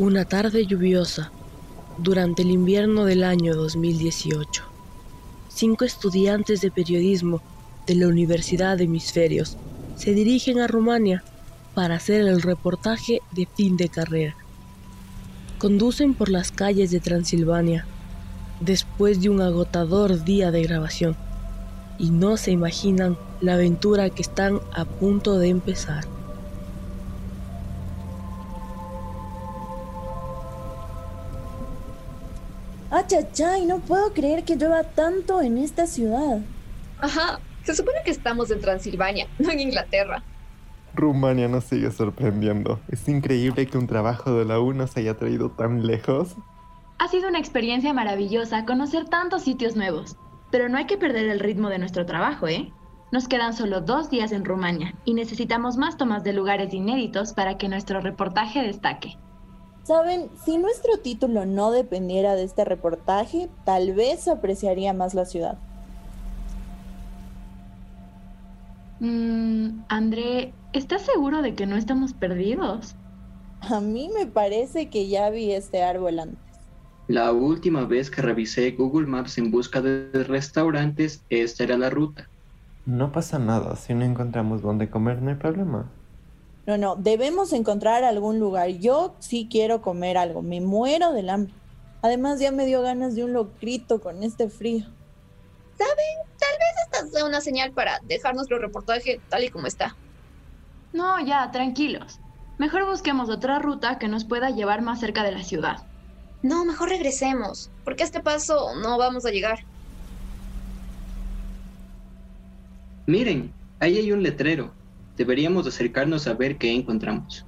Una tarde lluviosa, durante el invierno del año 2018, cinco estudiantes de periodismo de la Universidad de Hemisferios se dirigen a Rumania para hacer el reportaje de fin de carrera. Conducen por las calles de Transilvania después de un agotador día de grabación y no se imaginan la aventura que están a punto de empezar. Achachay, no puedo creer que llueva tanto en esta ciudad. Ajá, se supone que estamos en Transilvania, no en Inglaterra. Rumania nos sigue sorprendiendo. Es increíble que un trabajo de la U nos haya traído tan lejos. Ha sido una experiencia maravillosa conocer tantos sitios nuevos, pero no hay que perder el ritmo de nuestro trabajo, ¿eh? Nos quedan solo dos días en Rumania y necesitamos más tomas de lugares inéditos para que nuestro reportaje destaque. Saben, si nuestro título no dependiera de este reportaje, tal vez apreciaría más la ciudad. Mmm, André, ¿estás seguro de que no estamos perdidos? A mí me parece que ya vi este árbol antes. La última vez que revisé Google Maps en busca de restaurantes, esta era la ruta. No pasa nada, si no encontramos dónde comer no hay problema. No, no, debemos encontrar algún lugar. Yo sí quiero comer algo, me muero del hambre. Además ya me dio ganas de un locrito con este frío. ¿Saben? Tal vez esta sea una señal para dejar nuestro reportaje tal y como está. No, ya, tranquilos. Mejor busquemos otra ruta que nos pueda llevar más cerca de la ciudad. No, mejor regresemos, porque a este paso no vamos a llegar. Miren, ahí hay un letrero. Deberíamos acercarnos a ver qué encontramos.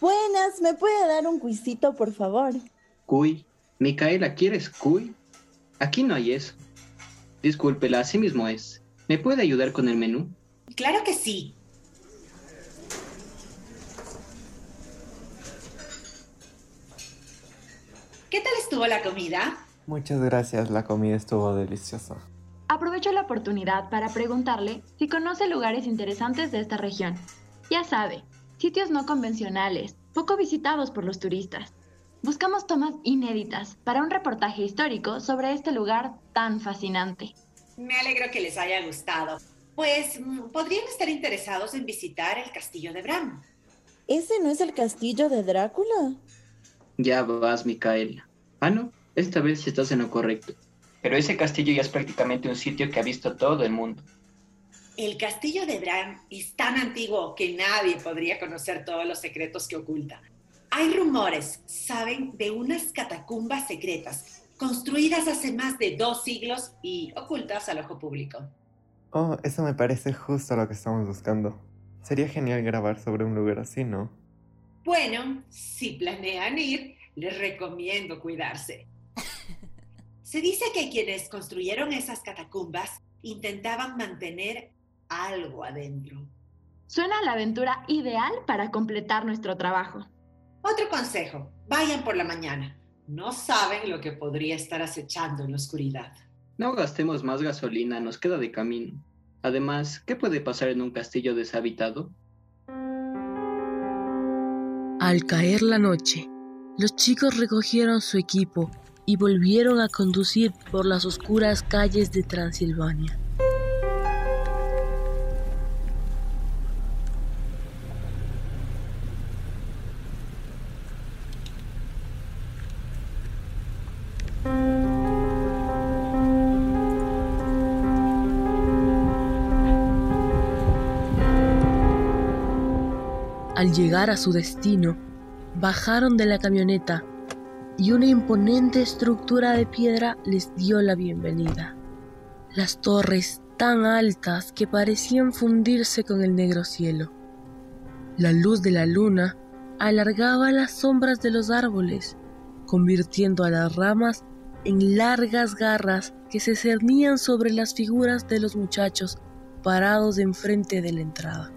Buenas, ¿me puede dar un cuisito, por favor? Cuy. Micaela, ¿quieres cuy? Aquí no hay eso. Discúlpela, así mismo es. ¿Me puede ayudar con el menú? Claro que sí. ¿Qué tal estuvo la comida? Muchas gracias, la comida estuvo deliciosa. Aprovecho la oportunidad para preguntarle si conoce lugares interesantes de esta región. Ya sabe, sitios no convencionales, poco visitados por los turistas. Buscamos tomas inéditas para un reportaje histórico sobre este lugar tan fascinante. Me alegro que les haya gustado. Pues mm, podrían estar interesados en visitar el castillo de Bram. ¿Ese no es el castillo de Drácula? Ya vas, Micaela. Ah, no, esta vez estás en lo correcto. Pero ese castillo ya es prácticamente un sitio que ha visto todo el mundo. El castillo de Bran es tan antiguo que nadie podría conocer todos los secretos que oculta. Hay rumores, saben, de unas catacumbas secretas, construidas hace más de dos siglos y ocultas al ojo público. Oh, eso me parece justo lo que estamos buscando. Sería genial grabar sobre un lugar así, ¿no? Bueno, si planean ir, les recomiendo cuidarse. Se dice que quienes construyeron esas catacumbas intentaban mantener algo adentro. Suena a la aventura ideal para completar nuestro trabajo. Otro consejo, vayan por la mañana. No saben lo que podría estar acechando en la oscuridad. No gastemos más gasolina, nos queda de camino. Además, ¿qué puede pasar en un castillo deshabitado? Al caer la noche, los chicos recogieron su equipo y volvieron a conducir por las oscuras calles de Transilvania. Llegar a su destino, bajaron de la camioneta y una imponente estructura de piedra les dio la bienvenida. Las torres tan altas que parecían fundirse con el negro cielo. La luz de la luna alargaba las sombras de los árboles, convirtiendo a las ramas en largas garras que se cernían sobre las figuras de los muchachos parados enfrente de la entrada.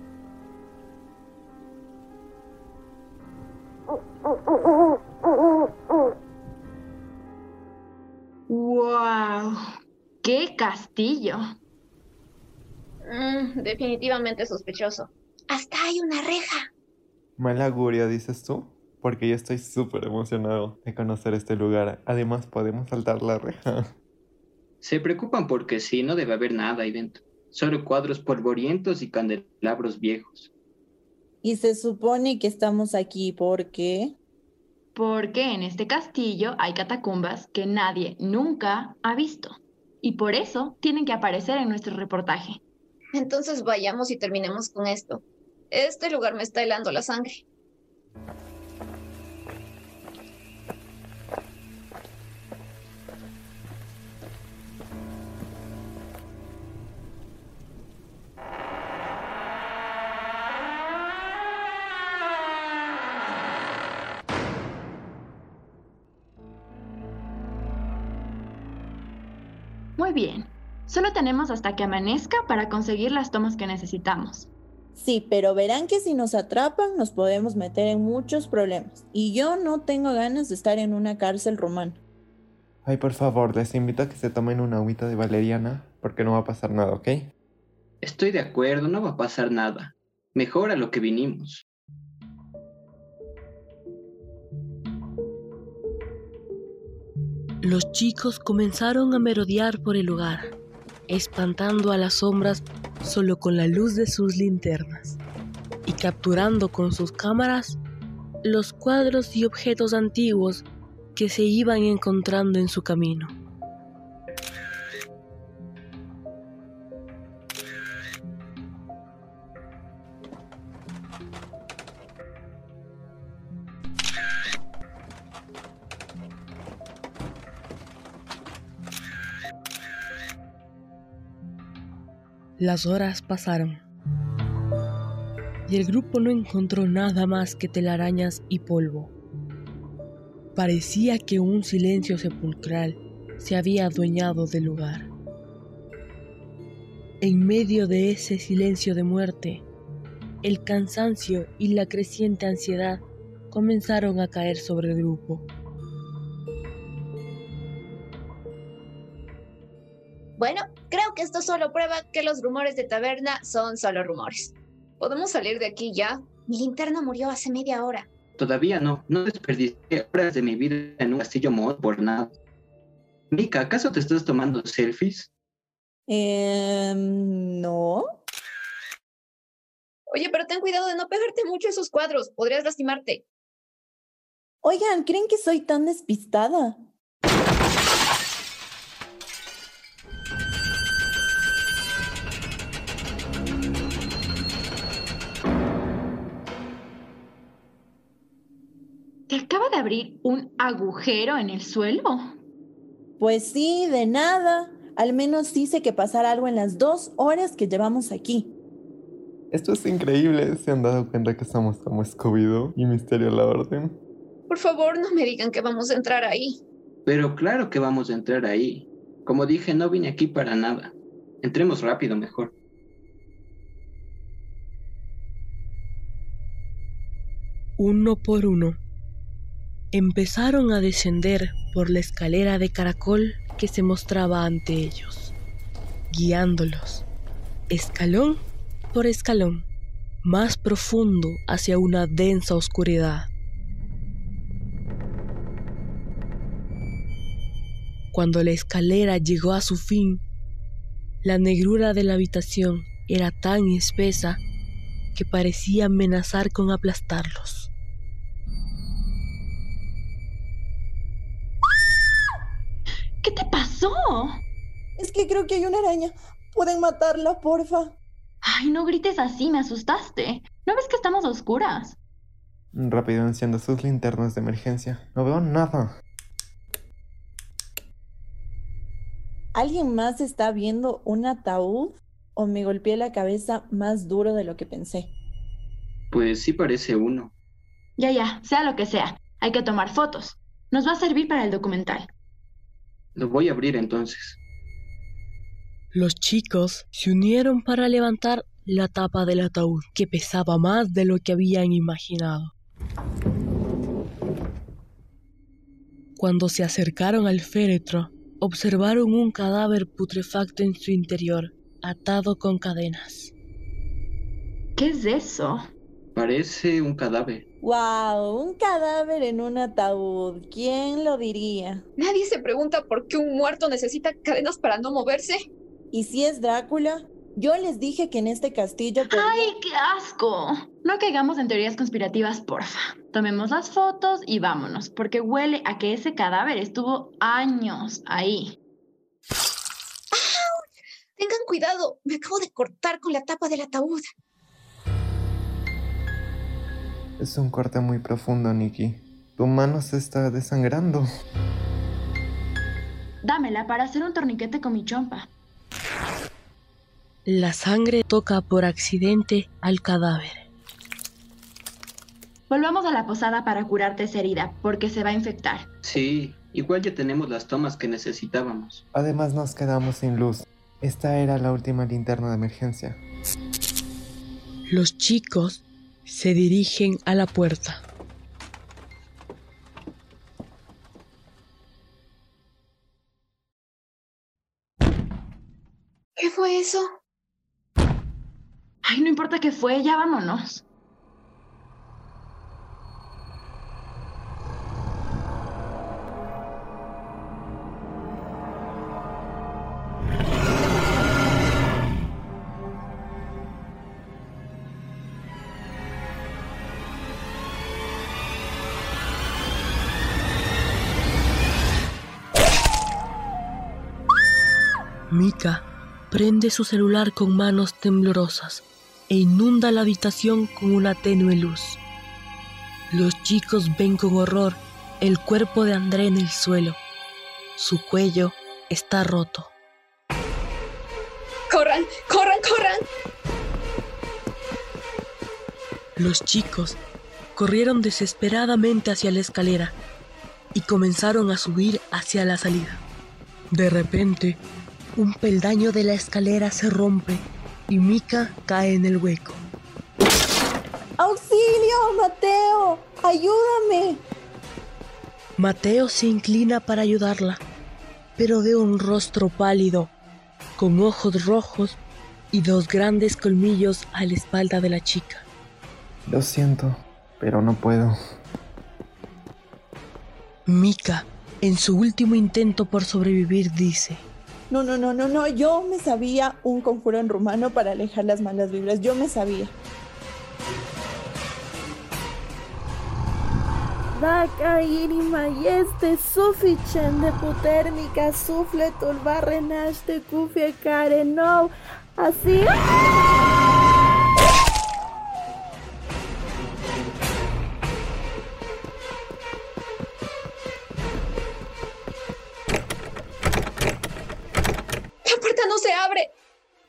¡Wow! ¡Qué castillo! Mm, definitivamente sospechoso. Hasta hay una reja. Mal augurio, dices tú, porque yo estoy súper emocionado de conocer este lugar. Además, podemos saltar la reja. Se preocupan porque sí, no debe haber nada ahí dentro. Solo cuadros polvorientos y candelabros viejos. Y se supone que estamos aquí porque... Porque en este castillo hay catacumbas que nadie nunca ha visto. Y por eso tienen que aparecer en nuestro reportaje. Entonces vayamos y terminemos con esto. Este lugar me está helando la sangre. Muy bien. Solo tenemos hasta que amanezca para conseguir las tomas que necesitamos. Sí, pero verán que si nos atrapan nos podemos meter en muchos problemas. Y yo no tengo ganas de estar en una cárcel romana. Ay, por favor, les invito a que se tomen una agüita de valeriana, porque no va a pasar nada, ¿ok? Estoy de acuerdo, no va a pasar nada. Mejor a lo que vinimos. Los chicos comenzaron a merodear por el lugar, espantando a las sombras solo con la luz de sus linternas y capturando con sus cámaras los cuadros y objetos antiguos que se iban encontrando en su camino. Las horas pasaron y el grupo no encontró nada más que telarañas y polvo. Parecía que un silencio sepulcral se había adueñado del lugar. En medio de ese silencio de muerte, el cansancio y la creciente ansiedad comenzaron a caer sobre el grupo. Bueno, esto solo prueba que los rumores de taberna son solo rumores. ¿Podemos salir de aquí ya? Mi linterna murió hace media hora. Todavía no, no desperdicié horas de mi vida en un castillo mod por nada. Mika, ¿acaso te estás tomando selfies? Eh, no. Oye, pero ten cuidado de no pegarte mucho a esos cuadros, podrías lastimarte. Oigan, ¿creen que soy tan despistada? ¿Te acaba de abrir un agujero en el suelo? Pues sí, de nada. Al menos hice que pasara algo en las dos horas que llevamos aquí. Esto es increíble. ¿Se han dado cuenta que estamos como Scooby-Doo y Misterio a la Orden? Por favor, no me digan que vamos a entrar ahí. Pero claro que vamos a entrar ahí. Como dije, no vine aquí para nada. Entremos rápido mejor. Uno por uno, empezaron a descender por la escalera de caracol que se mostraba ante ellos, guiándolos, escalón por escalón, más profundo hacia una densa oscuridad. Cuando la escalera llegó a su fin, la negrura de la habitación era tan espesa que parecía amenazar con aplastarlos. Te pasó? Es que creo que hay una araña. Pueden matarla, porfa. Ay, no grites así, me asustaste. ¿No ves que estamos a oscuras? Rápido encienda sus linternas de emergencia. No veo nada. ¿Alguien más está viendo un ataúd? ¿O me golpeé la cabeza más duro de lo que pensé? Pues sí parece uno. Ya, ya, sea lo que sea. Hay que tomar fotos. Nos va a servir para el documental. Lo voy a abrir entonces. Los chicos se unieron para levantar la tapa del ataúd, que pesaba más de lo que habían imaginado. Cuando se acercaron al féretro, observaron un cadáver putrefacto en su interior, atado con cadenas. ¿Qué es eso? Parece un cadáver. ¡Wow! Un cadáver en un ataúd. ¿Quién lo diría? Nadie se pregunta por qué un muerto necesita cadenas para no moverse. ¿Y si es Drácula? Yo les dije que en este castillo podía- ¡Ay, qué asco! No caigamos en teorías conspirativas, porfa. Tomemos las fotos y vámonos, porque huele a que ese cadáver estuvo años ahí. Tengan cuidado, me acabo de cortar con la tapa del ataúd. Es un corte muy profundo, Nikki. Tu mano se está desangrando. Dámela para hacer un torniquete con mi chompa. La sangre toca por accidente al cadáver. Volvamos a la posada para curarte esa herida, porque se va a infectar. Sí, igual ya tenemos las tomas que necesitábamos. Además nos quedamos sin luz. Esta era la última linterna de emergencia. Los chicos se dirigen a la puerta. ¿Qué fue eso? Ay, no importa qué fue, ya vámonos. Mika prende su celular con manos temblorosas e inunda la habitación con una tenue luz. Los chicos ven con horror el cuerpo de André en el suelo. Su cuello está roto. ¡Corran! ¡Corran! ¡Corran! Los chicos corrieron desesperadamente hacia la escalera y comenzaron a subir hacia la salida. De repente, un peldaño de la escalera se rompe y Mika cae en el hueco. ¡Auxilio, Mateo! ¡Ayúdame! Mateo se inclina para ayudarla, pero ve un rostro pálido, con ojos rojos y dos grandes colmillos a la espalda de la chica. Lo siento, pero no puedo. Mika, en su último intento por sobrevivir, dice, No, no, no, no, no. Yo me sabía un conjuro en rumano para alejar las malas vibras. Yo me sabía. Daca irima este suficient de puternica sufle tulbarrenash de kufie karenov. Así.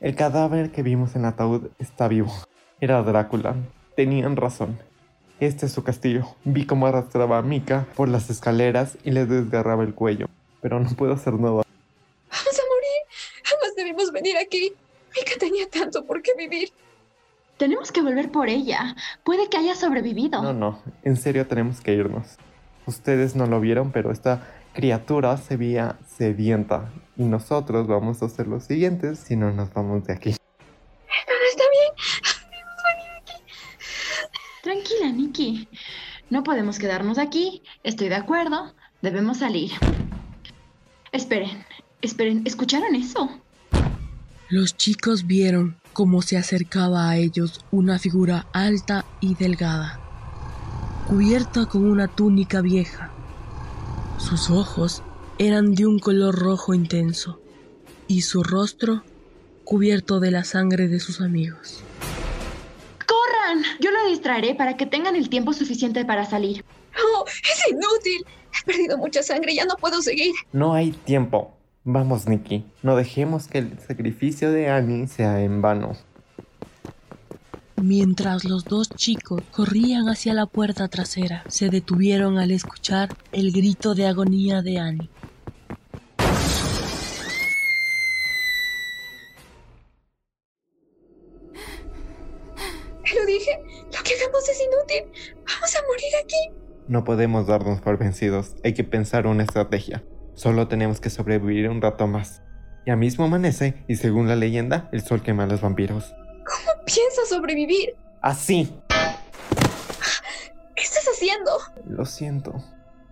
El cadáver que vimos en el ataúd está vivo. Era Drácula. Tenían razón. Este es su castillo. Vi cómo arrastraba a Mika por las escaleras y le desgarraba el cuello. Pero no puedo hacer nada. ¡Vamos a morir! Jamás debimos venir aquí. Mika tenía tanto por qué vivir. Tenemos que volver por ella. Puede que haya sobrevivido. No, no. En serio tenemos que irnos. Ustedes no lo vieron, pero esta criatura se veía sedienta. Y nosotros vamos a hacer lo siguiente si no nos vamos de aquí. Pero está bien. Tranquila, Nikki. No podemos quedarnos aquí. Estoy de acuerdo. Debemos salir. Esperen, esperen. ¿Escucharon eso? Los chicos vieron cómo se acercaba a ellos una figura alta y delgada, cubierta con una túnica vieja. Sus ojos eran de un color rojo intenso y su rostro cubierto de la sangre de sus amigos. ¡Corran! Yo lo distraeré para que tengan el tiempo suficiente para salir. ¡No! ¡Es inútil! He perdido mucha sangre, ya no puedo seguir. No hay tiempo. Vamos, Nikki. No dejemos que el sacrificio de Annie sea en vano. Mientras los dos chicos corrían hacia la puerta trasera, se detuvieron al escuchar el grito de agonía de Annie. No podemos darnos por vencidos. Hay que pensar una estrategia. Solo tenemos que sobrevivir un rato más. Ya mismo amanece y según la leyenda, el sol quema a los vampiros. ¿Cómo piensas sobrevivir? Así. ¿Qué estás haciendo? Lo siento,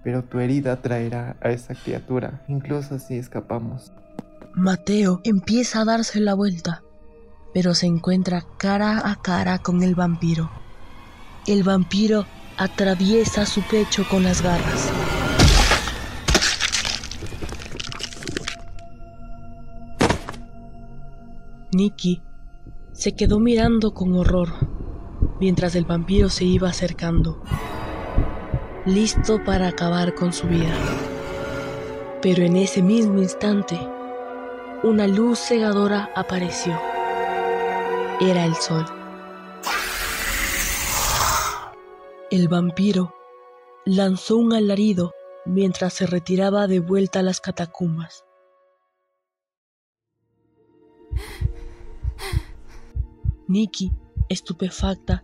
pero tu herida traerá a esa criatura, incluso si escapamos. Mateo empieza a darse la vuelta, pero se encuentra cara a cara con el vampiro. El vampiro atraviesa su pecho con las garras. Nicky se quedó mirando con horror mientras el vampiro se iba acercando, listo para acabar con su vida. Pero en ese mismo instante, una luz cegadora apareció. Era el sol. El vampiro lanzó un alarido mientras se retiraba de vuelta a las catacumbas. Nikki, estupefacta,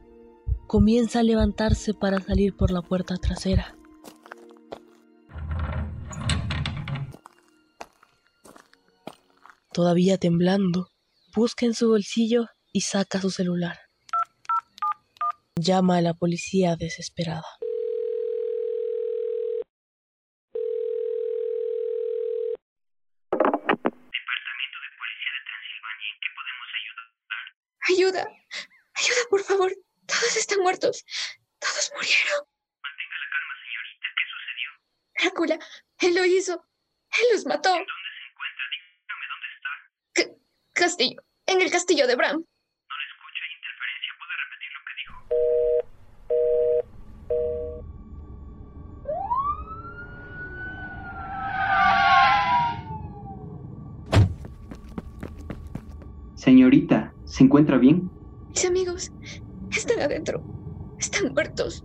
comienza a levantarse para salir por la puerta trasera. Todavía temblando, busca en su bolsillo y saca su celular. Llama a la policía desesperada. Departamento de Policía de Transilvania, ¿en qué podemos ayudar? Ayuda, ayuda, por favor. Todos están muertos. Todos murieron. Mantenga la calma, señorita. ¿Qué sucedió? Drácula, él lo hizo. Él los mató. ¿Dónde se encuentra? Dígame dónde está. C- castillo, en el castillo de Bram. Señorita, ¿se encuentra bien? Mis amigos están adentro. Están muertos.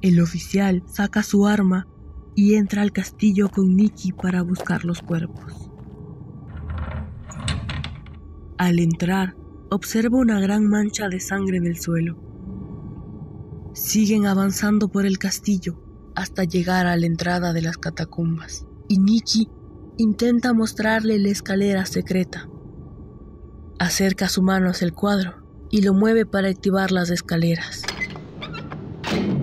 El oficial saca su arma y entra al castillo con Nicky para buscar los cuerpos. Al entrar, observa una gran mancha de sangre en el suelo. Siguen avanzando por el castillo hasta llegar a la entrada de las catacumbas y Nicky intenta mostrarle la escalera secreta. Acerca su mano hacia el cuadro y lo mueve para activar las escaleras.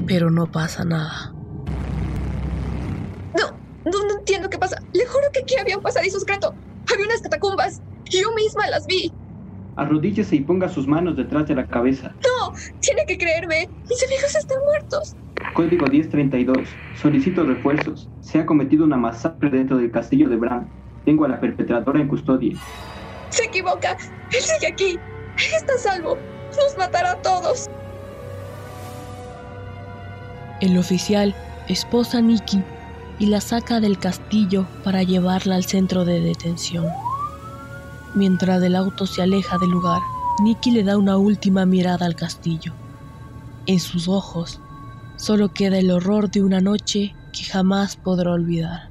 Pero no pasa nada. No, no, no entiendo qué pasa. Le juro que aquí había un pasadizo secreto. Había unas catacumbas. Yo misma las vi. Arrodíllese y ponga sus manos detrás de la cabeza. No, tiene que creerme. Mis amigos están muertos. Código 1032. Solicito refuerzos. Se ha cometido una masacre dentro del castillo de Bram. Tengo a la perpetradora en custodia. Se equivoca. Él sigue aquí. Está salvo. Nos matará a todos. El oficial esposa a Nikki y la saca del castillo para llevarla al centro de detención. Mientras el auto se aleja del lugar, Nikki le da una última mirada al castillo. En sus ojos solo queda el horror de una noche que jamás podrá olvidar.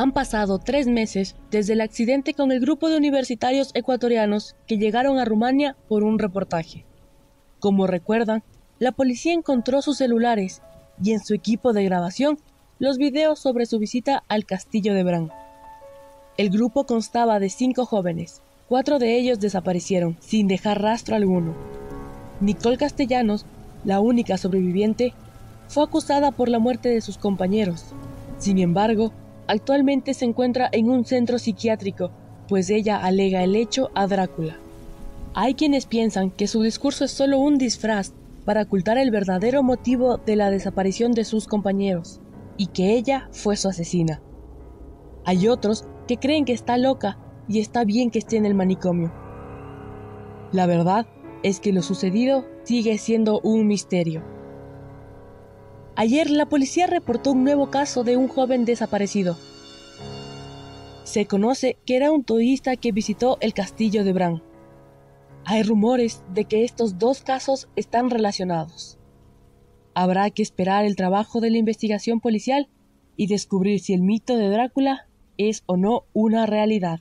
Han pasado tres meses desde el accidente con el grupo de universitarios ecuatorianos que llegaron a Rumania por un reportaje. Como recuerdan, la policía encontró sus celulares y en su equipo de grabación los videos sobre su visita al castillo de Bran. El grupo constaba de cinco jóvenes, cuatro de ellos desaparecieron sin dejar rastro alguno. Nicole Castellanos, la única sobreviviente, fue acusada por la muerte de sus compañeros. Sin embargo, actualmente se encuentra en un centro psiquiátrico, pues ella alega el hecho a Drácula. Hay quienes piensan que su discurso es solo un disfraz para ocultar el verdadero motivo de la desaparición de sus compañeros, y que ella fue su asesina. Hay otros que creen que está loca y está bien que esté en el manicomio. La verdad es que lo sucedido sigue siendo un misterio. Ayer la policía reportó un nuevo caso de un joven desaparecido. Se conoce que era un turista que visitó el castillo de Bran. Hay rumores de que estos dos casos están relacionados. Habrá que esperar el trabajo de la investigación policial y descubrir si el mito de Drácula es o no una realidad.